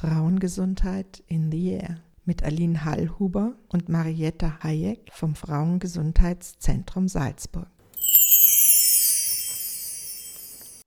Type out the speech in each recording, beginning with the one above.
Frauengesundheit in the Air mit Aline Hallhuber und Marietta Hayek vom Frauengesundheitszentrum Salzburg.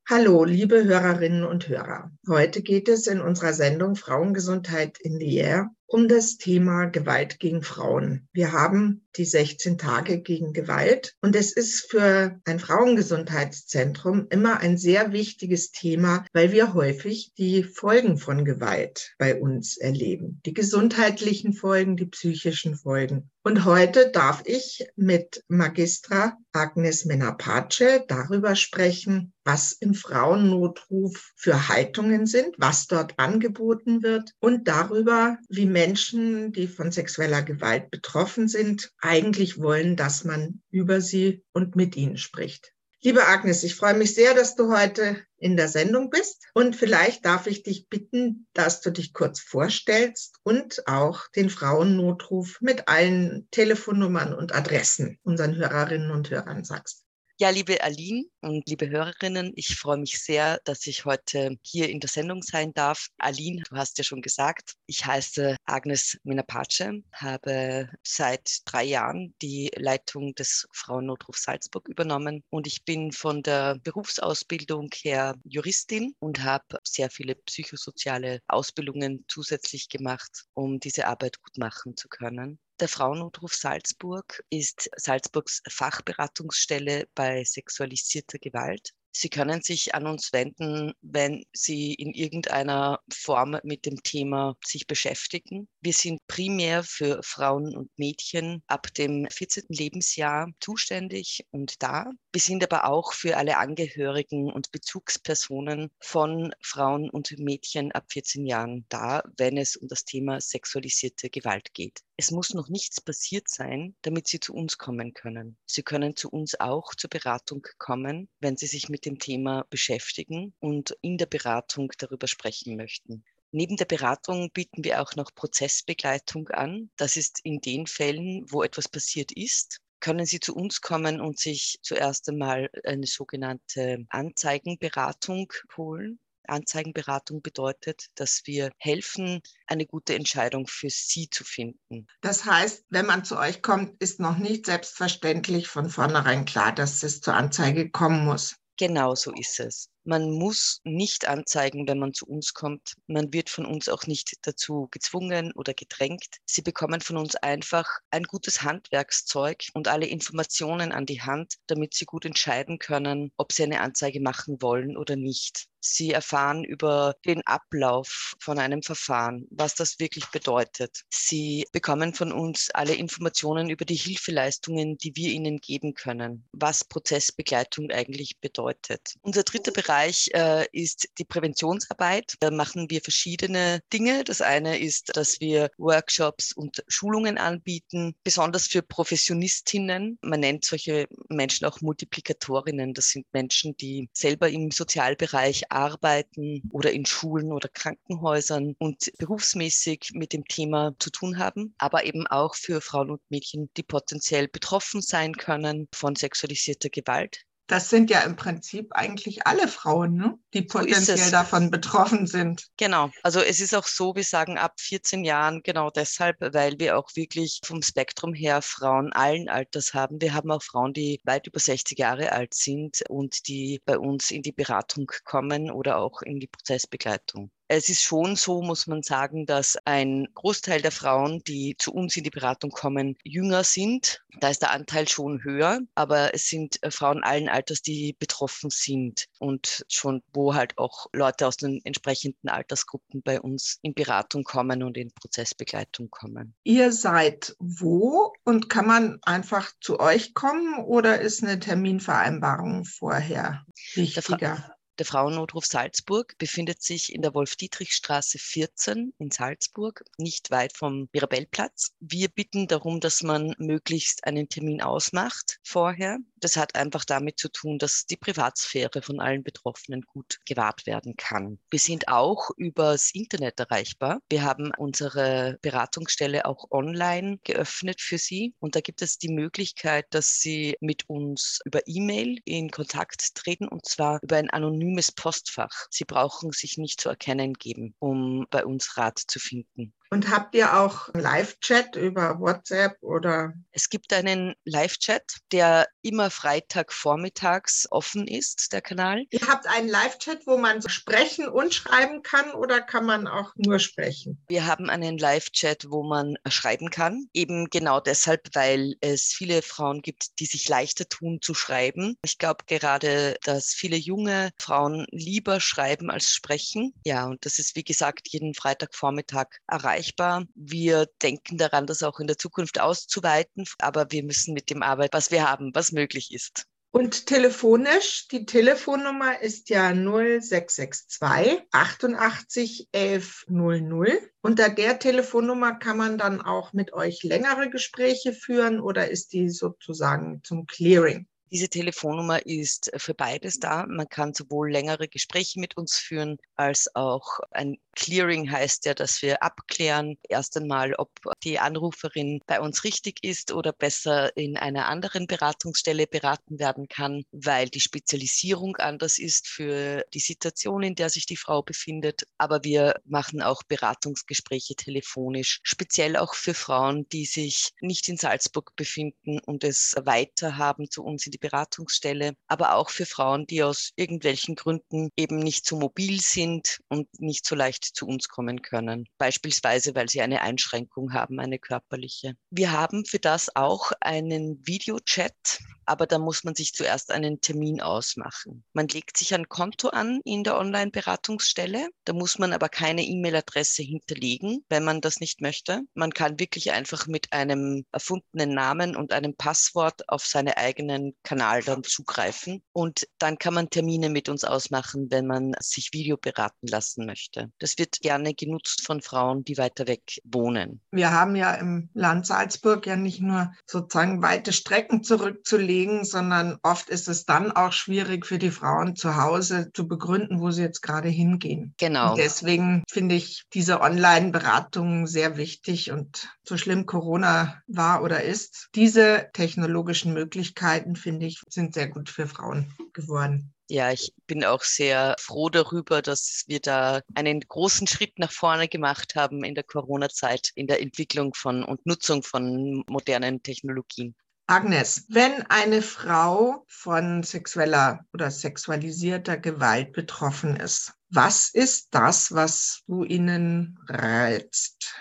Hallo, liebe Hörerinnen und Hörer. Heute geht es in unserer Sendung Frauengesundheit in the Air um das Thema Gewalt gegen Frauen. Wir haben die 16 Tage gegen Gewalt und es ist für ein Frauengesundheitszentrum immer ein sehr wichtiges Thema, weil wir häufig die Folgen von Gewalt bei uns erleben. Die gesundheitlichen Folgen, die psychischen Folgen. Und heute darf ich mit Magistra Agnes Menapace darüber sprechen, was im Frauennotruf für Haltungen sind, was dort angeboten wird und darüber, wie Menschen, die von sexueller Gewalt betroffen sind, eigentlich wollen, dass man über sie und mit ihnen spricht. Liebe Agnes, ich freue mich sehr, dass du heute in der Sendung bist. Und vielleicht darf ich dich bitten, dass du dich kurz vorstellst und auch den Frauennotruf mit allen Telefonnummern und Adressen unseren Hörerinnen und Hörern sagst. Ja, liebe Aline und liebe Hörerinnen, ich freue mich sehr, dass ich heute hier in der Sendung sein darf. Aline, du hast ja schon gesagt, ich heiße Agnes Minapace, habe seit drei Jahren die Leitung des Frauennotrufs Salzburg übernommen und ich bin von der Berufsausbildung her Juristin und habe sehr viele psychosoziale Ausbildungen zusätzlich gemacht, um diese Arbeit gut machen zu können. Der Frauennotruf Salzburg ist Salzburgs Fachberatungsstelle bei sexualisierter Gewalt. Sie können sich an uns wenden, wenn Sie in irgendeiner Form mit dem Thema sich beschäftigen. Wir sind primär für Frauen und Mädchen ab dem 14. Lebensjahr zuständig und da. Wir sind aber auch für alle Angehörigen und Bezugspersonen von Frauen und Mädchen ab 14 Jahren da, wenn es um das Thema sexualisierte Gewalt geht. Es muss noch nichts passiert sein, damit Sie zu uns kommen können. Sie können zu uns auch zur Beratung kommen, wenn Sie sich mit dem Thema beschäftigen und in der Beratung darüber sprechen möchten. Neben der Beratung bieten wir auch noch Prozessbegleitung an. Das ist in den Fällen, wo etwas passiert ist, können Sie zu uns kommen und sich zuerst einmal eine sogenannte Anzeigenberatung holen. Anzeigenberatung bedeutet, dass wir helfen, eine gute Entscheidung für Sie zu finden. Das heißt, wenn man zu euch kommt, ist noch nicht selbstverständlich von vornherein klar, dass es zur Anzeige kommen muss. Genau so ist es. Man muss nicht anzeigen, wenn man zu uns kommt. Man wird von uns auch nicht dazu gezwungen oder gedrängt. Sie bekommen von uns einfach ein gutes Handwerkszeug und alle Informationen an die Hand, damit sie gut entscheiden können, ob sie eine Anzeige machen wollen oder nicht. Sie erfahren über den Ablauf von einem Verfahren, was das wirklich bedeutet. Sie bekommen von uns alle Informationen über die Hilfeleistungen, die wir ihnen geben können, was Prozessbegleitung eigentlich bedeutet. Unser dritter Bereich äh, ist die Präventionsarbeit. Da machen wir verschiedene Dinge. Das eine ist, dass wir Workshops und Schulungen anbieten, besonders für Professionistinnen. Man nennt solche Menschen auch Multiplikatorinnen. Das sind Menschen, die selber im Sozialbereich arbeiten oder in Schulen oder Krankenhäusern und berufsmäßig mit dem Thema zu tun haben, aber eben auch für Frauen und Mädchen, die potenziell betroffen sein können von sexualisierter Gewalt das sind ja im Prinzip eigentlich alle Frauen, ne? die potenziell so davon betroffen sind. Genau. Also es ist auch so, wir sagen ab 14 Jahren genau deshalb, weil wir auch wirklich vom Spektrum her Frauen allen Alters haben. Wir haben auch Frauen, die weit über 60 Jahre alt sind und die bei uns in die Beratung kommen oder auch in die Prozessbegleitung. Es ist schon so, muss man sagen, dass ein Großteil der Frauen, die zu uns in die Beratung kommen, jünger sind. Da ist der Anteil schon höher, aber es sind äh, Frauen allen Alters, die betroffen sind und schon, wo halt auch Leute aus den entsprechenden Altersgruppen bei uns in Beratung kommen und in Prozessbegleitung kommen. Ihr seid wo und kann man einfach zu euch kommen oder ist eine Terminvereinbarung vorher wichtiger? Der Frauennotruf Salzburg befindet sich in der Wolf-Dietrich-Straße 14 in Salzburg, nicht weit vom Mirabellplatz. Wir bitten darum, dass man möglichst einen Termin ausmacht vorher, Das hat einfach damit zu tun, dass die Privatsphäre von allen Betroffenen gut gewahrt werden kann. Wir sind auch übers Internet erreichbar. Wir haben unsere Beratungsstelle auch online geöffnet für Sie und da gibt es die Möglichkeit, dass Sie mit uns über E-Mail in Kontakt treten und zwar über ein anonymes Postfach. Sie brauchen sich nicht zu erkennen geben, um bei uns Rat zu finden. Und habt ihr auch Live-Chat über WhatsApp oder? Es gibt einen Live-Chat, der immer Freitag vormittags offen ist, der Kanal. Ihr habt einen Live-Chat, wo man sprechen und schreiben kann oder kann man auch nur sprechen? Wir haben einen Live-Chat, wo man schreiben kann. Eben genau deshalb, weil es viele Frauen gibt, die sich leichter tun zu schreiben. Ich glaube gerade, dass viele junge Frauen lieber schreiben als sprechen. Ja, und das ist wie gesagt jeden Freitagvormittag erreicht erreichbar. Wir denken daran, das auch in der Zukunft auszuweiten, aber wir müssen mit dem arbeiten, was wir haben, was möglich ist. Und telefonisch, die Telefonnummer ist ja 0662 88 11 00. Unter der Telefonnummer kann man dann auch mit euch längere Gespräche führen oder ist die sozusagen zum Clearing? Diese Telefonnummer ist für beides da. Man kann sowohl längere Gespräche mit uns führen, als auch ein Clearing heißt ja, dass wir abklären erst einmal, ob die Anruferin bei uns richtig ist oder besser in einer anderen Beratungsstelle beraten werden kann, weil die Spezialisierung anders ist für die Situation, in der sich die Frau befindet. Aber wir machen auch Beratungsgespräche telefonisch, speziell auch für Frauen, die sich nicht in Salzburg befinden und es weiter haben zu uns in die Beratungsstelle, aber auch für Frauen, die aus irgendwelchen Gründen eben nicht so mobil sind und nicht so leicht zu uns kommen können. Beispielsweise, weil sie eine Einschränkung haben, eine körperliche. Wir haben für das auch einen Videochat, aber da muss man sich zuerst einen Termin ausmachen. Man legt sich ein Konto an in der Online-Beratungsstelle. Da muss man aber keine E-Mail-Adresse hinterlegen, wenn man das nicht möchte. Man kann wirklich einfach mit einem erfundenen Namen und einem Passwort auf seine eigenen Kanal dann zugreifen. Und dann kann man Termine mit uns ausmachen, wenn man sich Video beraten lassen möchte. Das wird gerne genutzt von Frauen, die weiter weg wohnen. Wir haben ja im Land Salzburg ja nicht nur sozusagen weite Strecken zurückzulegen, sondern oft ist es dann auch schwierig für die Frauen zu Hause zu begründen, wo sie jetzt gerade hingehen. Genau. Und deswegen finde ich diese Online-Beratungen sehr wichtig und so schlimm Corona war oder ist, diese technologischen Möglichkeiten finde finde ich, sind sehr gut für Frauen geworden. Ja, ich bin auch sehr froh darüber, dass wir da einen großen Schritt nach vorne gemacht haben in der Corona-Zeit, in der Entwicklung von und Nutzung von modernen Technologien. Agnes, wenn eine Frau von sexueller oder sexualisierter Gewalt betroffen ist, was ist das, was du ihnen reizt?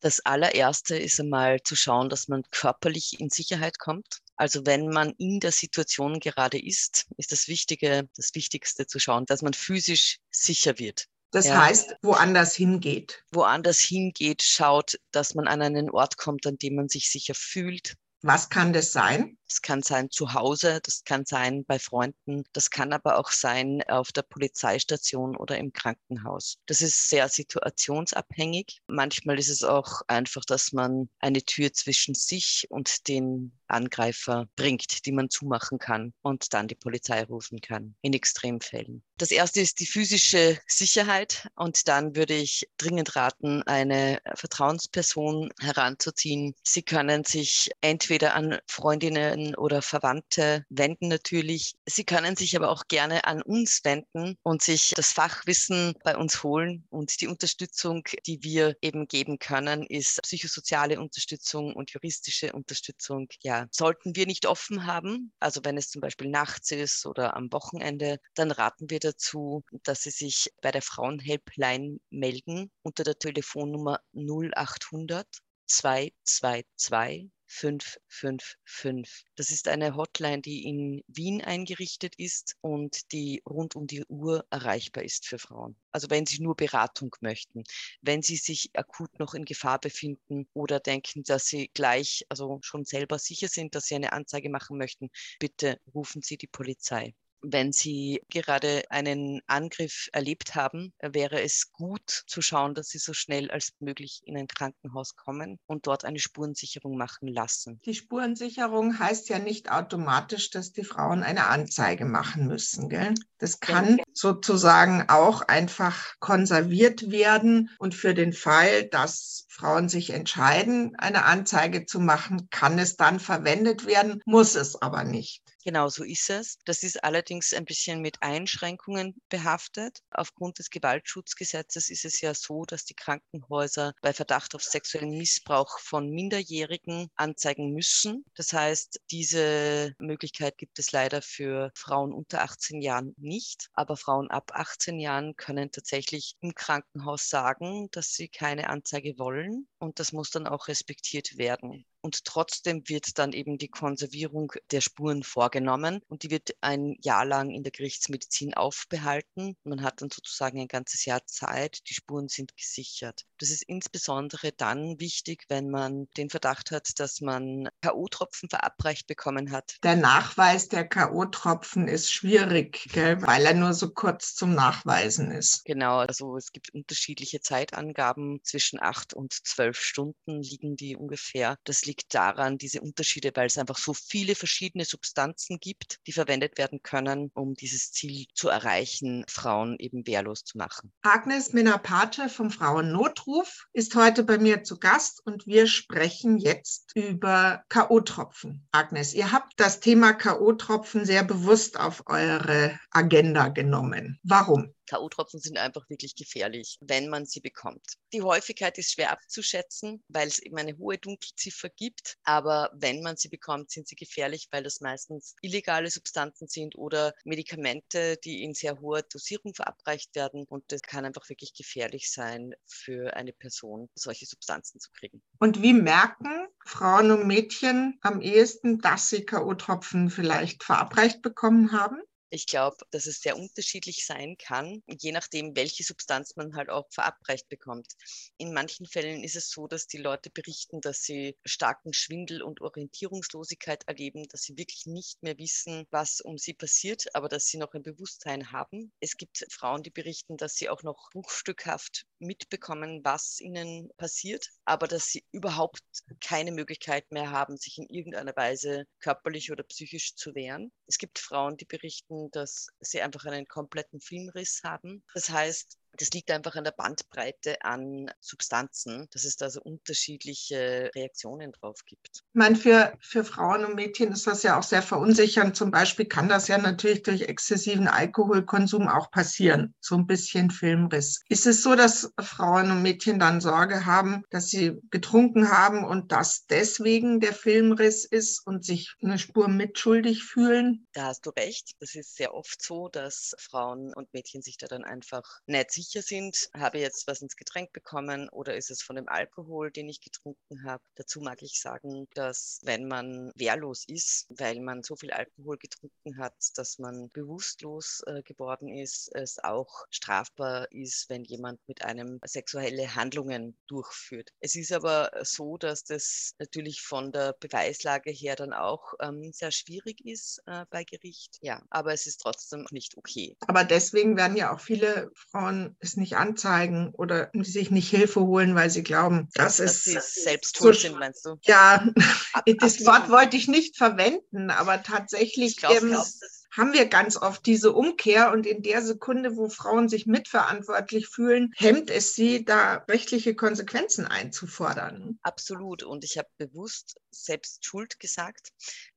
Das allererste ist einmal zu schauen, dass man körperlich in Sicherheit kommt. Also wenn man in der Situation gerade ist, ist das Wichtige, das Wichtigste zu schauen, dass man physisch sicher wird. Das ja. heißt, woanders hingeht. Woanders hingeht, schaut, dass man an einen Ort kommt, an dem man sich sicher fühlt. Was kann das sein? Das kann sein zu Hause, das kann sein bei Freunden, das kann aber auch sein auf der Polizeistation oder im Krankenhaus. Das ist sehr situationsabhängig. Manchmal ist es auch einfach, dass man eine Tür zwischen sich und den Angreifer bringt, die man zumachen kann und dann die Polizei rufen kann in Extremfällen. Das erste ist die physische Sicherheit und dann würde ich dringend raten, eine Vertrauensperson heranzuziehen. Sie können sich entweder an Freundinnen oder Verwandte wenden natürlich. Sie können sich aber auch gerne an uns wenden und sich das Fachwissen bei uns holen. Und die Unterstützung, die wir eben geben können, ist psychosoziale Unterstützung und juristische Unterstützung. Ja, sollten wir nicht offen haben, also wenn es zum Beispiel nachts ist oder am Wochenende, dann raten wir dazu, dass Sie sich bei der Frauenhelpline melden unter der Telefonnummer 0800 222 555. Das ist eine Hotline, die in Wien eingerichtet ist und die rund um die Uhr erreichbar ist für Frauen. Also wenn Sie nur Beratung möchten, wenn Sie sich akut noch in Gefahr befinden oder denken, dass Sie gleich, also schon selber sicher sind, dass Sie eine Anzeige machen möchten, bitte rufen Sie die Polizei. Wenn Sie gerade einen Angriff erlebt haben, wäre es gut zu schauen, dass Sie so schnell als möglich in ein Krankenhaus kommen und dort eine Spurensicherung machen lassen. Die Spurensicherung heißt ja nicht automatisch, dass die Frauen eine Anzeige machen müssen. Gell? Das kann sozusagen auch einfach konserviert werden und für den Fall, dass Frauen sich entscheiden, eine Anzeige zu machen, kann es dann verwendet werden, muss es aber nicht. Genau so ist es. Das ist allerdings ein bisschen mit Einschränkungen behaftet. Aufgrund des Gewaltschutzgesetzes ist es ja so, dass die Krankenhäuser bei Verdacht auf sexuellen Missbrauch von Minderjährigen anzeigen müssen. Das heißt, diese Möglichkeit gibt es leider für Frauen unter 18 Jahren nicht. Aber Frauen ab 18 Jahren können tatsächlich im Krankenhaus sagen, dass sie keine Anzeige wollen. Und das muss dann auch respektiert werden und trotzdem wird dann eben die Konservierung der Spuren vorgenommen und die wird ein Jahr lang in der Gerichtsmedizin aufbehalten. Man hat dann sozusagen ein ganzes Jahr Zeit, die Spuren sind gesichert. Das ist insbesondere dann wichtig, wenn man den Verdacht hat, dass man KO-Tropfen verabreicht bekommen hat. Der Nachweis der KO-Tropfen ist schwierig, gell? weil er nur so kurz zum Nachweisen ist. Genau, also es gibt unterschiedliche Zeitangaben. Zwischen acht und zwölf Stunden liegen die ungefähr. Das liegt daran, diese Unterschiede, weil es einfach so viele verschiedene Substanzen gibt, die verwendet werden können, um dieses Ziel zu erreichen, Frauen eben wehrlos zu machen. Agnes Minapate vom Frauennotruf ist heute bei mir zu Gast und wir sprechen jetzt über K.O.-Tropfen. Agnes, ihr habt das Thema K.O.-Tropfen sehr bewusst auf eure Agenda genommen. Warum? K.O.-Tropfen sind einfach wirklich gefährlich, wenn man sie bekommt. Die Häufigkeit ist schwer abzuschätzen, weil es eben eine hohe Dunkelziffer gibt. Aber wenn man sie bekommt, sind sie gefährlich, weil das meistens illegale Substanzen sind oder Medikamente, die in sehr hoher Dosierung verabreicht werden. Und das kann einfach wirklich gefährlich sein für eine Person, solche Substanzen zu kriegen. Und wie merken Frauen und Mädchen am ehesten, dass sie K.O.-Tropfen vielleicht verabreicht bekommen haben? Ich glaube, dass es sehr unterschiedlich sein kann, je nachdem, welche Substanz man halt auch verabreicht bekommt. In manchen Fällen ist es so, dass die Leute berichten, dass sie starken Schwindel und Orientierungslosigkeit erleben, dass sie wirklich nicht mehr wissen, was um sie passiert, aber dass sie noch ein Bewusstsein haben. Es gibt Frauen, die berichten, dass sie auch noch bruchstückhaft mitbekommen, was ihnen passiert, aber dass sie überhaupt keine Möglichkeit mehr haben, sich in irgendeiner Weise körperlich oder psychisch zu wehren. Es gibt Frauen, die berichten, dass sie einfach einen kompletten Filmriss haben. Das heißt, das liegt einfach an der Bandbreite an Substanzen, dass es da so unterschiedliche Reaktionen drauf gibt. Ich meine, für, für Frauen und Mädchen ist das ja auch sehr verunsichernd. Zum Beispiel kann das ja natürlich durch exzessiven Alkoholkonsum auch passieren. So ein bisschen Filmriss. Ist es so, dass Frauen und Mädchen dann Sorge haben, dass sie getrunken haben und dass deswegen der Filmriss ist und sich eine Spur mitschuldig fühlen? Da hast du recht. Das ist sehr oft so, dass Frauen und Mädchen sich da dann einfach nicht sicher sind, habe ich jetzt was ins Getränk bekommen oder ist es von dem Alkohol, den ich getrunken habe. Dazu mag ich sagen, dass wenn man wehrlos ist, weil man so viel Alkohol getrunken hat, dass man bewusstlos äh, geworden ist, es auch strafbar ist, wenn jemand mit einem sexuelle Handlungen durchführt. Es ist aber so, dass das natürlich von der Beweislage her dann auch ähm, sehr schwierig ist äh, bei Gericht. Ja, aber es ist trotzdem nicht okay. Aber deswegen werden ja auch viele Frauen es nicht anzeigen oder sich nicht Hilfe holen, weil sie glauben, das dass ist sie selbst so, sind, meinst du? Ja, das Wort wollte ich nicht verwenden, aber tatsächlich. Ich glaub, ähm, glaub, haben wir ganz oft diese Umkehr und in der Sekunde, wo Frauen sich mitverantwortlich fühlen, hemmt es sie, da rechtliche Konsequenzen einzufordern. Absolut. Und ich habe bewusst selbst Schuld gesagt,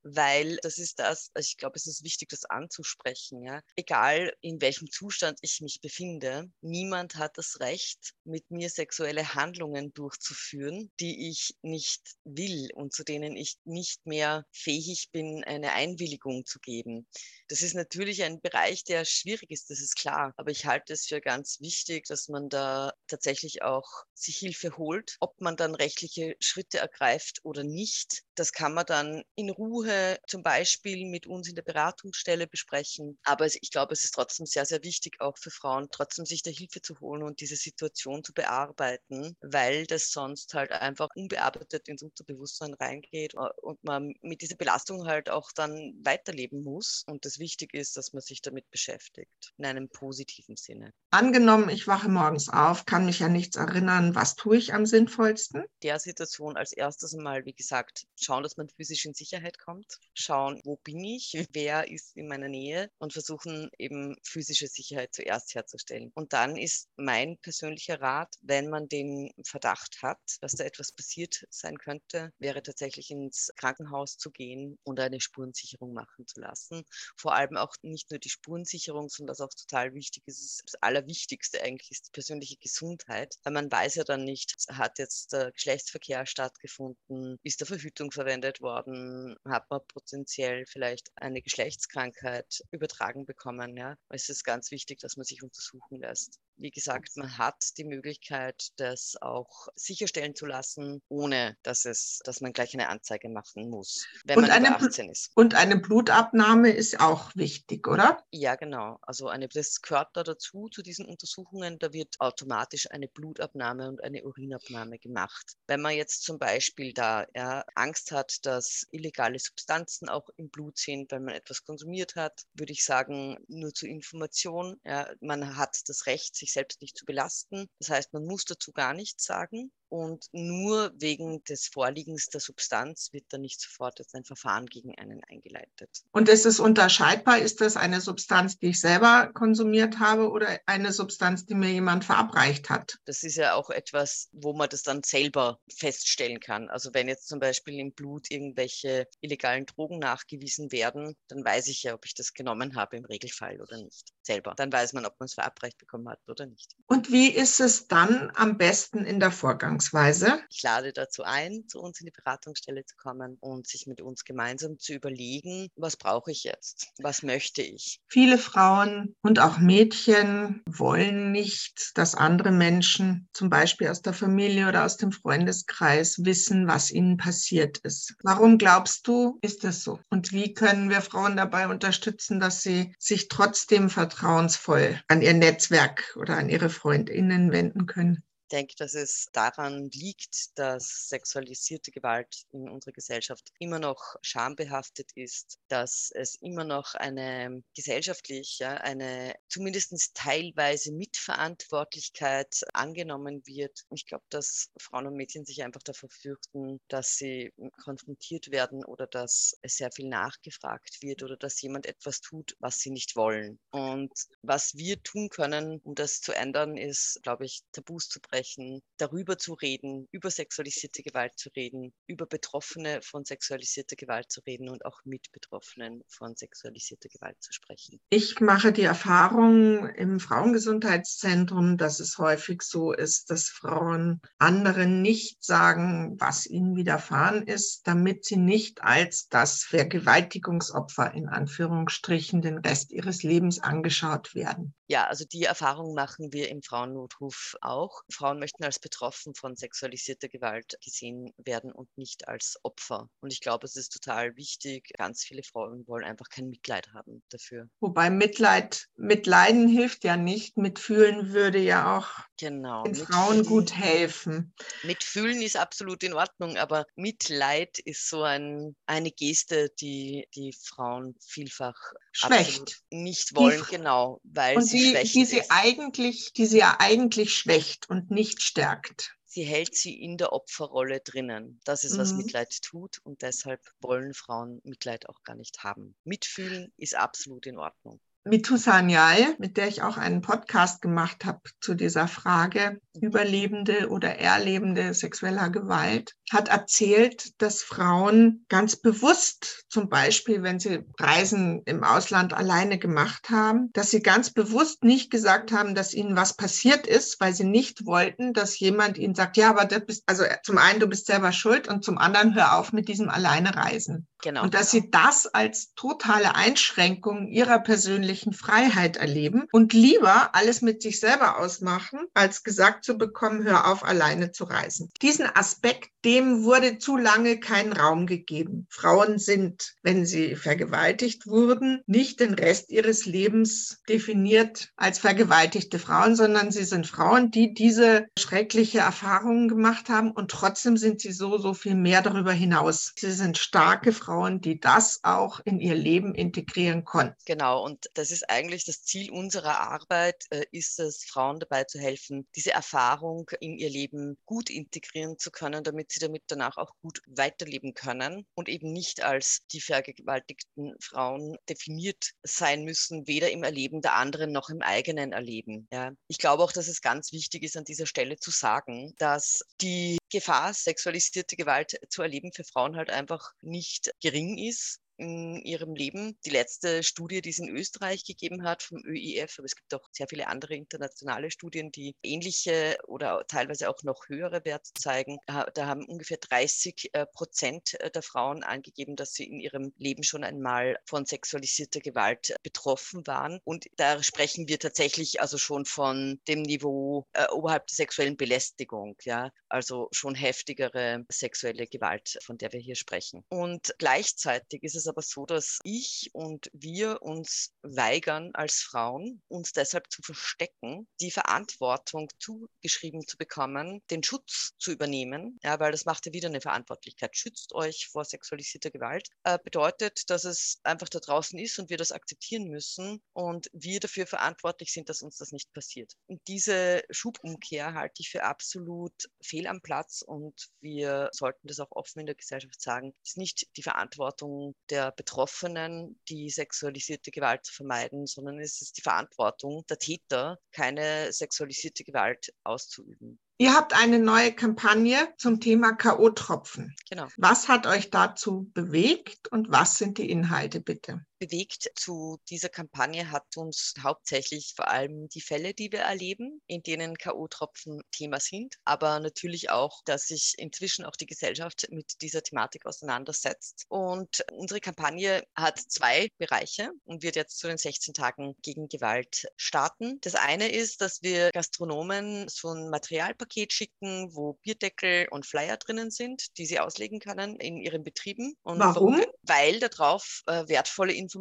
weil das ist das, ich glaube, es ist wichtig, das anzusprechen. Ja? Egal in welchem Zustand ich mich befinde, niemand hat das Recht, mit mir sexuelle Handlungen durchzuführen, die ich nicht will und zu denen ich nicht mehr fähig bin, eine Einwilligung zu geben. Das ist natürlich ein Bereich, der schwierig ist, das ist klar. Aber ich halte es für ganz wichtig, dass man da tatsächlich auch sich Hilfe holt. Ob man dann rechtliche Schritte ergreift oder nicht, das kann man dann in Ruhe zum Beispiel mit uns in der Beratungsstelle besprechen. Aber ich glaube, es ist trotzdem sehr, sehr wichtig, auch für Frauen, trotzdem sich da Hilfe zu holen und diese Situation zu bearbeiten, weil das sonst halt einfach unbearbeitet ins Unterbewusstsein reingeht äh, und man mit dieser Belastung halt auch dann weiterleben muss. Und das wichtig ist, dass man sich damit beschäftigt, in einem positiven Sinne. Angenommen, ich wache morgens auf, kann mich an nichts erinnern, was tue ich am sinnvollsten? Der Situation als erstes mal, wie gesagt, schauen, dass man physisch in Sicherheit kommt, schauen, wo bin ich, wer ist in meiner Nähe und versuchen eben physische Sicherheit zuerst herzustellen. Und dann ist mein persönlicher Rat, wenn man den Verdacht hat, dass da etwas passiert sein könnte, wäre tatsächlich ins Krankenhaus zu gehen und eine Spurensicherung machen zu lassen. Vor allem auch nicht nur die Spurensicherung, sondern was auch total wichtig ist, das Allerwichtigste eigentlich ist die persönliche Gesundheit, weil man weiß ja dann nicht, hat jetzt der Geschlechtsverkehr stattgefunden, ist der Verhütung verwendet worden, hat man potenziell vielleicht eine Geschlechtskrankheit übertragen bekommen. Ja? Es ist ganz wichtig, dass man sich untersuchen lässt. Wie gesagt, man hat die Möglichkeit, das auch sicherstellen zu lassen, ohne dass es, dass man gleich eine Anzeige machen muss, wenn und man eine, über 18 ist. Und eine Blutabnahme ist auch wichtig, oder? Ja, genau. Also eine, das gehört da dazu, zu diesen Untersuchungen. Da wird automatisch eine Blutabnahme und eine Urinabnahme gemacht. Wenn man jetzt zum Beispiel da ja, Angst hat, dass illegale Substanzen auch im Blut sind, wenn man etwas konsumiert hat, würde ich sagen, nur zur Information, ja, man hat das Recht, sich selbst nicht zu belasten. Das heißt, man muss dazu gar nichts sagen. Und nur wegen des Vorliegens der Substanz wird dann nicht sofort jetzt ein Verfahren gegen einen eingeleitet. Und ist es unterscheidbar? Ist das eine Substanz, die ich selber konsumiert habe oder eine Substanz, die mir jemand verabreicht hat? Das ist ja auch etwas, wo man das dann selber feststellen kann. Also wenn jetzt zum Beispiel im Blut irgendwelche illegalen Drogen nachgewiesen werden, dann weiß ich ja, ob ich das genommen habe im Regelfall oder nicht. Selber. Dann weiß man, ob man es verabreicht bekommen hat oder nicht. Und wie ist es dann am besten in der Vorgangs Betrachtungsweise. Ich lade dazu ein, zu uns in die Beratungsstelle zu kommen und sich mit uns gemeinsam zu überlegen, was brauche ich jetzt? Was möchte ich? Viele Frauen und auch Mädchen wollen nicht, dass andere Menschen, zum Beispiel aus der Familie oder aus dem Freundeskreis, wissen, was ihnen passiert ist. Warum glaubst du, ist das so? Und wie können wir Frauen dabei unterstützen, dass sie sich trotzdem vertrauensvoll an ihr Netzwerk oder an ihre Freundinnen wenden können? Denke, dass es daran liegt, dass sexualisierte Gewalt in unserer Gesellschaft immer noch schambehaftet ist, dass es immer noch eine gesellschaftlich, ja, eine zumindest teilweise Mitverantwortlichkeit angenommen wird. Ich glaube, dass Frauen und Mädchen sich einfach davor fürchten, dass sie konfrontiert werden oder dass sehr viel nachgefragt wird oder dass jemand etwas tut, was sie nicht wollen. Und was wir tun können, um das zu ändern, ist, glaube ich, Tabus zu brechen sprechen, darüber zu reden, über sexualisierte Gewalt zu reden, über Betroffene von sexualisierter Gewalt zu reden und auch mit Betroffenen von sexualisierter Gewalt zu sprechen. Ich mache die Erfahrung im Frauengesundheitszentrum, dass es häufig so ist, dass Frauen anderen nicht sagen, was ihnen widerfahren ist, damit sie nicht als das Vergewaltigungsopfer in Anführungsstrichen den Rest ihres Lebens angeschaut werden. Ja, also die Erfahrung machen wir im Frauennotruf auch. Frauen möchten als betroffen von sexualisierter Gewalt gesehen werden und nicht als Opfer. Und ich glaube, es ist total wichtig. Ganz viele Frauen wollen einfach kein Mitleid haben dafür. Wobei Mitleid, Mitleiden hilft ja nicht. Mitfühlen würde ja auch genau, den Frauen gut helfen. Mitfühlen ist absolut in Ordnung, aber Mitleid ist so ein, eine Geste, die die Frauen vielfach schwächt. nicht wollen, die, genau, weil sie die, die sie eigentlich, die sie ja eigentlich schwächt und nicht stärkt. Sie hält sie in der Opferrolle drinnen. Das ist, was mhm. Mitleid tut und deshalb wollen Frauen Mitleid auch gar nicht haben. Mitfühlen ist absolut in Ordnung. Mitu Sanyal, mit der ich auch einen Podcast gemacht habe zu dieser Frage, Überlebende oder Erlebende sexueller Gewalt, hat erzählt, dass Frauen ganz bewusst, zum Beispiel wenn sie Reisen im Ausland alleine gemacht haben, dass sie ganz bewusst nicht gesagt haben, dass ihnen was passiert ist, weil sie nicht wollten, dass jemand ihnen sagt, ja, aber das bist, also zum einen, du bist selber schuld und zum anderen, hör auf mit diesem Alleine Reisen. Genau. Und dass sie das als totale Einschränkung ihrer persönlichen persönlichen Freiheit erleben und lieber alles mit sich selber ausmachen, als gesagt zu bekommen, hör auf, alleine zu reisen. Diesen Aspekt, dem wurde zu lange kein Raum gegeben. Frauen sind, wenn sie vergewaltigt wurden, nicht den Rest ihres Lebens definiert als vergewaltigte Frauen, sondern sie sind Frauen, die diese schreckliche Erfahrungen gemacht haben und trotzdem sind sie so, so viel mehr darüber hinaus. Sie sind starke Frauen, die das auch in ihr Leben integrieren konnten. Genau, und das ist eigentlich das Ziel unserer Arbeit, äh, ist es, Frauen dabei zu helfen, diese Erfahrung in ihr Leben gut integrieren zu können, damit sie damit danach auch gut weiterleben können und eben nicht als die vergewaltigten Frauen definiert sein müssen, weder im Erleben der anderen noch im eigenen Erleben. Ja. Ich glaube auch, dass es ganz wichtig ist, an dieser Stelle zu sagen, dass die Gefahr, sexualisierte Gewalt zu erleben, für Frauen halt einfach nicht gering ist in ihrem Leben. Die letzte Studie, die es in Österreich gegeben hat vom ÖIF, aber es gibt auch sehr viele andere internationale Studien, die ähnliche oder teilweise auch noch höhere Werte zeigen. Da haben ungefähr 30 äh, Prozent äh, der Frauen angegeben, dass sie in ihrem Leben schon einmal von sexualisierter Gewalt betroffen waren. Und da sprechen wir tatsächlich also schon von dem Niveau äh, oberhalb der sexuellen Belästigung, ja, also schon heftigere sexuelle Gewalt, von der wir hier sprechen. Und gleichzeitig ist es es aber so, dass ich und wir uns weigern als Frauen, uns deshalb zu verstecken, die Verantwortung zugeschrieben zu bekommen, den Schutz zu übernehmen, ja, weil das macht ja wieder eine Verantwortlichkeit. Schützt euch vor sexualisierter Gewalt. Äh, bedeutet, dass es einfach da draußen ist und wir das akzeptieren müssen und wir dafür verantwortlich sind, dass uns das nicht passiert. Und diese Schubumkehr halte ich für absolut fehl am Platz und wir sollten das auch offen in der Gesellschaft sagen. Ist nicht die Verantwortung der Betroffenen, die sexualisierte Gewalt zu vermeiden, sondern es ist die Verantwortung der Täter, keine sexualisierte Gewalt auszuüben. Ihr habt eine neue Kampagne zum Thema K.O.-Tropfen. Genau. Was hat euch dazu bewegt und was sind die Inhalte bitte? Bewegt zu dieser Kampagne hat uns hauptsächlich vor allem die Fälle, die wir erleben, in denen K.O.-Tropfen Thema sind, aber natürlich auch, dass sich inzwischen auch die Gesellschaft mit dieser Thematik auseinandersetzt. Und unsere Kampagne hat zwei Bereiche und wird jetzt zu den 16 Tagen gegen Gewalt starten. Das eine ist, dass wir Gastronomen so ein Materialpaket schicken, wo Bierdeckel und Flyer drinnen sind, die sie auslegen können in ihren Betrieben. Und warum? warum? Weil darauf äh, wertvolle Informationen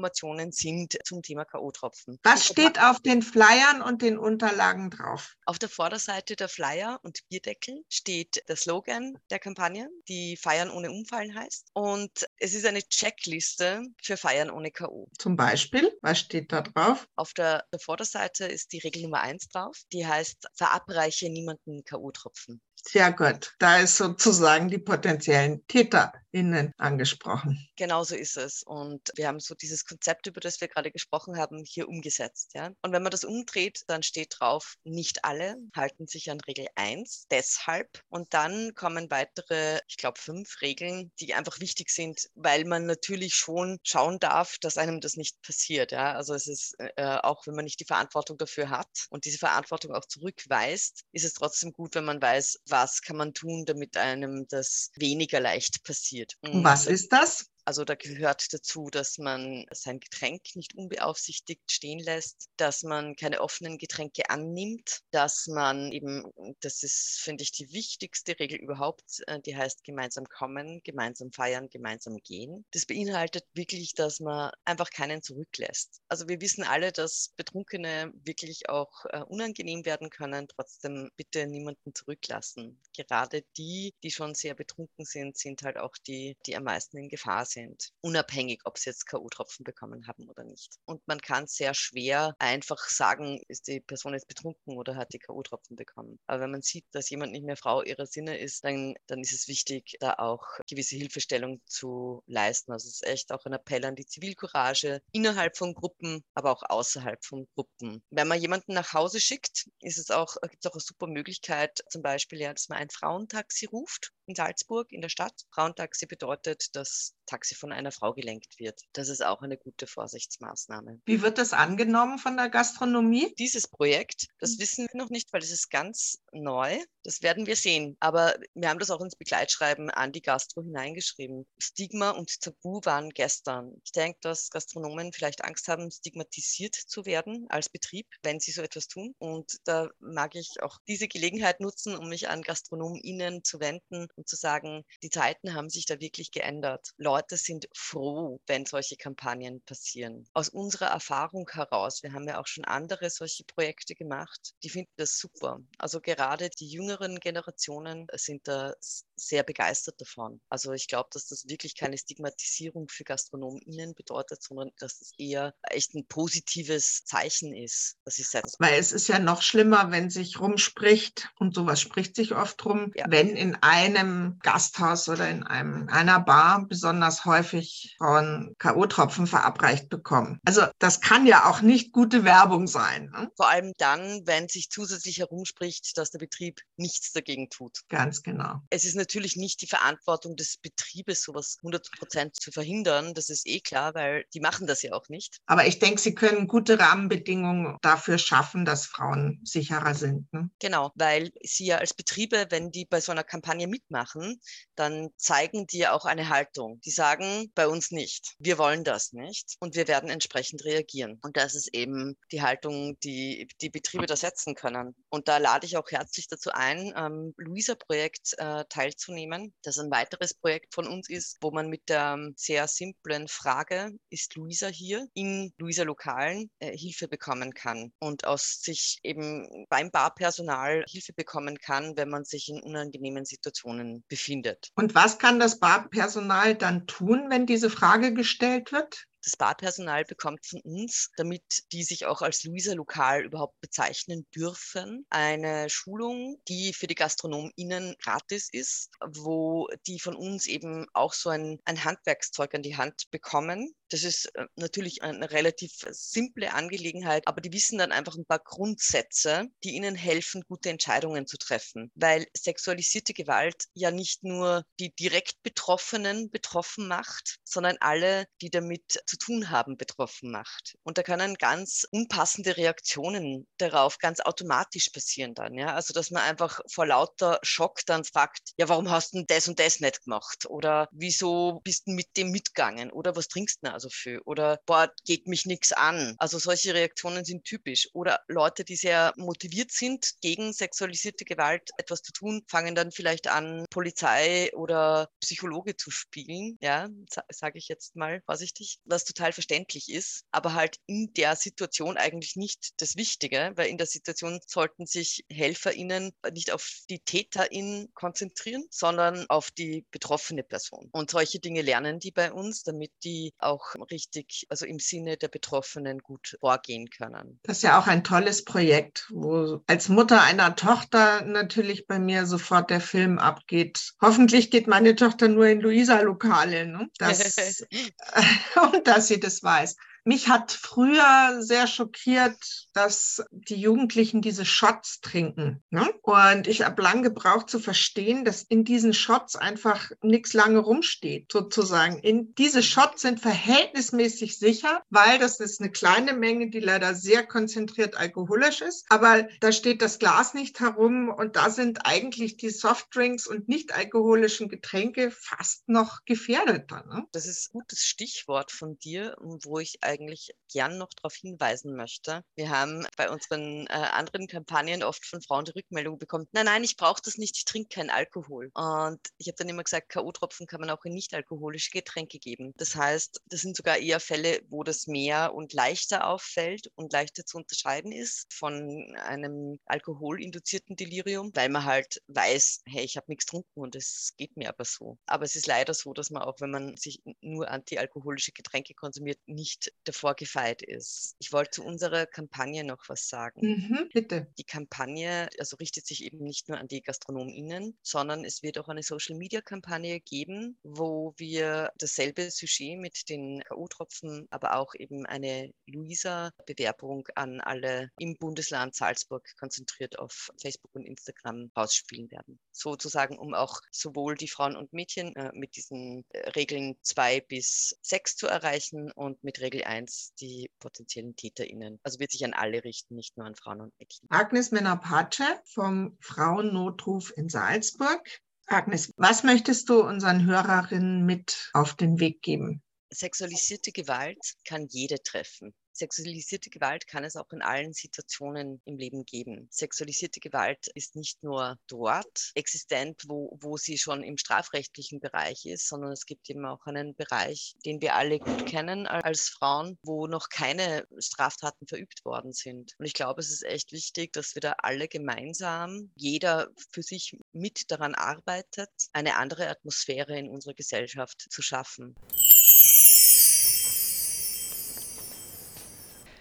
sind zum Thema K.O.-Tropfen. Was steht auf den Flyern und den Unterlagen drauf? Auf der Vorderseite der Flyer und Bierdeckel steht der Slogan der Kampagne, die Feiern ohne Umfallen heißt. Und es ist eine Checkliste für Feiern ohne K.O. Zum Beispiel, was steht da drauf? Auf der, der Vorderseite ist die Regel Nummer eins drauf. Die heißt, verabreiche niemanden K.O.-Tropfen. Sehr gut. Da ist sozusagen die potenziellen TäterInnen angesprochen. Genau so ist es. Und wir haben so dieses Konzept, über das wir gerade gesprochen haben, hier umgesetzt. Ja? Und wenn man das umdreht, dann steht drauf, nicht alle halten sich an Regel 1, deshalb. Und dann kommen weitere, ich glaube, fünf Regeln, die einfach wichtig sind, weil man natürlich schon schauen darf, dass einem das nicht passiert. Ja? Also es ist, äh, auch wenn man nicht die Verantwortung dafür hat und diese Verantwortung auch zurückweist, ist es trotzdem gut, wenn man weiß, was kann man tun, damit einem das weniger leicht passiert. Und was ist das? Also da gehört dazu, dass man sein Getränk nicht unbeaufsichtigt stehen lässt, dass man keine offenen Getränke annimmt, dass man eben, das ist, finde ich, die wichtigste Regel überhaupt, äh, die heißt gemeinsam kommen, gemeinsam feiern, gemeinsam gehen. Das beinhaltet wirklich, dass man einfach keinen zurücklässt. Also wir wissen alle, dass Betrunkene wirklich auch äh, unangenehm werden können. Trotzdem bitte niemanden zurücklassen. Gerade die, die schon sehr betrunken sind, sind halt auch die, die am meisten in Gefahr sind sind, unabhängig, ob sie jetzt K.O.-Tropfen bekommen haben oder nicht. Und man kann sehr schwer einfach sagen, ist die Person jetzt betrunken oder hat die K.O.-Tropfen bekommen. Aber wenn man sieht, dass jemand nicht mehr Frau ihrer Sinne ist, dann, dann ist es wichtig, da auch gewisse Hilfestellung zu leisten. Also es ist echt auch ein Appell an die Zivilcourage innerhalb von Gruppen, aber auch außerhalb von Gruppen. Wenn man jemanden nach Hause schickt, ist es auch, gibt es auch eine super Möglichkeit, zum Beispiel, ja, dass man ein Frauentaxi ruft in Salzburg in der Stadt. Frauentaxi bedeutet, dass Taxi von einer Frau gelenkt wird. Das ist auch eine gute Vorsichtsmaßnahme. Wie wird das angenommen von der Gastronomie? Dieses Projekt, das wissen wir noch nicht, weil es ist ganz neu. Das werden wir sehen. Aber wir haben das auch ins Begleitschreiben an die Gastro hineingeschrieben. Stigma und Tabu waren gestern. Ich denke, dass Gastronomen vielleicht Angst haben, stigmatisiert zu werden als Betrieb, wenn sie so etwas tun. Und da mag ich auch diese Gelegenheit nutzen, um mich an GastronomInnen zu wenden und zu sagen, die Zeiten haben sich da wirklich geändert. Leute sind froh, wenn solche Kampagnen passieren. Aus unserer Erfahrung heraus, wir haben ja auch schon andere solche Projekte gemacht, die finden das super. Also gerade die jüngeren Generationen sind da sehr begeistert davon. Also ich glaube, dass das wirklich keine Stigmatisierung für GastronomInnen bedeutet, sondern dass das eher echt ein positives Zeichen ist, dass ich selbst. Weil es ist ja noch schlimmer, wenn sich rumspricht und sowas spricht sich oft rum, ja. wenn in einem Gasthaus oder in einem, einer Bar besonders häufig Frauen K.O.-Tropfen verabreicht bekommen. Also das kann ja auch nicht gute Werbung sein. Ne? Vor allem dann, wenn sich zusätzlich herumspricht, dass der Betrieb nichts dagegen tut. Ganz genau. Es ist natürlich nicht die Verantwortung des Betriebes, sowas 100 Prozent zu verhindern. Das ist eh klar, weil die machen das ja auch nicht. Aber ich denke, sie können gute Rahmenbedingungen dafür schaffen, dass Frauen sicherer sind. Ne? Genau, weil sie ja als Betriebe, wenn die bei so einer Kampagne mitmachen, dann zeigen die ja auch eine Haltung. Die sagen, bei uns nicht. Wir wollen das nicht und wir werden entsprechend reagieren. Und das ist eben die Haltung, die die Betriebe da setzen können. Und da lade ich auch herzlich dazu ein, am Luisa-Projekt äh, teilzunehmen. Das ein weiteres Projekt von uns ist, wo man mit der ähm, sehr simplen Frage, ist Luisa hier, in Luisa-Lokalen äh, Hilfe bekommen kann und aus sich eben beim Barpersonal Hilfe bekommen kann, wenn man sich in unangenehmen Situationen befindet. Und was kann das Barpersonal dann tun, wenn diese Frage gestellt wird? Das Barpersonal bekommt von uns, damit die sich auch als Luisa Lokal überhaupt bezeichnen dürfen, eine Schulung, die für die GastronomInnen gratis ist, wo die von uns eben auch so ein, ein Handwerkszeug an die Hand bekommen. Das ist äh, natürlich eine relativ simple Angelegenheit, aber die wissen dann einfach ein paar Grundsätze, die ihnen helfen, gute Entscheidungen zu treffen. Weil sexualisierte Gewalt ja nicht nur die direkt Betroffenen betroffen macht, sondern alle, die damit zu tun haben, betroffen macht. Und da können ganz unpassende Reaktionen darauf ganz automatisch passieren dann. Ja? Also, dass man einfach vor lauter Schock dann fragt, ja, warum hast du denn das und das nicht gemacht? Oder wieso bist du mit dem mitgegangen? Oder was trinkst du denn also für? Oder, boah, geht mich nichts an. Also solche Reaktionen sind typisch. Oder Leute, die sehr motiviert sind, gegen sexualisierte Gewalt etwas zu tun, fangen dann vielleicht an, Polizei oder Psychologe zu spielen. Ja, sage ich jetzt mal vorsichtig. Was total verständlich ist, aber halt in der Situation eigentlich nicht das Wichtige, weil in der Situation sollten sich HelferInnen nicht auf die TäterIn konzentrieren, sondern auf die betroffene Person. Und solche Dinge lernen die bei uns, damit die auch richtig, also im Sinne der Betroffenen gut vorgehen können. Das ist ja auch ein tolles Projekt, wo als Mutter einer Tochter natürlich bei mir sofort der Film abgeht. Hoffentlich geht meine Tochter nur in Luisa-Lokale. Ne? Das, und dass sie das weiß. Mich hat früher sehr schockiert, dass die Jugendlichen diese Shots trinken. Ne? Und ich habe lang gebraucht zu verstehen, dass in diesen Shots einfach nichts lange rumsteht, sozusagen. In, diese Shots sind verhältnismäßig sicher, weil das ist eine kleine Menge, die leider sehr konzentriert alkoholisch ist. Aber da steht das Glas nicht herum und da sind eigentlich die Softdrinks und nicht alkoholischen Getränke fast noch gefährdeter. Ne? Das ist ein gutes Stichwort von dir, wo ich eigentlich gern noch darauf hinweisen möchte. Wir haben bei unseren äh, anderen Kampagnen oft von Frauen die Rückmeldung bekommen, nein, nein, ich brauche das nicht, ich trinke keinen Alkohol. Und ich habe dann immer gesagt, K.O.-Tropfen kann man auch in nicht-alkoholische Getränke geben. Das heißt, das sind sogar eher Fälle, wo das mehr und leichter auffällt und leichter zu unterscheiden ist von einem alkoholinduzierten Delirium, weil man halt weiß, hey, ich habe nichts getrunken und es geht mir aber so. Aber es ist leider so, dass man auch, wenn man sich nur antialkoholische Getränke konsumiert, nicht davor gefeit ist. Ich wollte zu unserer Kampagne Kampagne noch was sagen. Mhm, bitte. Die Kampagne also richtet sich eben nicht nur an die GastronomInnen, sondern es wird auch eine Social-Media-Kampagne geben, wo wir dasselbe Sujet mit den K.O.-Tropfen, aber auch eben eine Luisa-Bewerbung an alle im Bundesland Salzburg konzentriert auf Facebook und Instagram rausspielen werden. Sozusagen, um auch sowohl die Frauen und Mädchen äh, mit diesen äh, Regeln 2 bis 6 zu erreichen und mit Regel 1 die potenziellen TäterInnen. Also wird sich an alle richten, nicht nur an Frauen und Mädchen. Agnes Menapace vom Frauennotruf in Salzburg. Agnes, was möchtest du unseren Hörerinnen mit auf den Weg geben? Sexualisierte Gewalt kann jede treffen. Sexualisierte Gewalt kann es auch in allen Situationen im Leben geben. Sexualisierte Gewalt ist nicht nur dort existent, wo, wo sie schon im strafrechtlichen Bereich ist, sondern es gibt eben auch einen Bereich, den wir alle gut kennen als Frauen, wo noch keine Straftaten verübt worden sind. Und ich glaube, es ist echt wichtig, dass wir da alle gemeinsam, jeder für sich mit daran arbeitet, eine andere Atmosphäre in unserer Gesellschaft zu schaffen.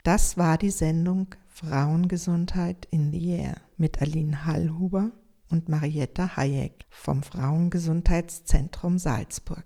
Das war die Sendung Frauengesundheit in the Air mit Aline Hallhuber und Marietta Hayek vom Frauengesundheitszentrum Salzburg.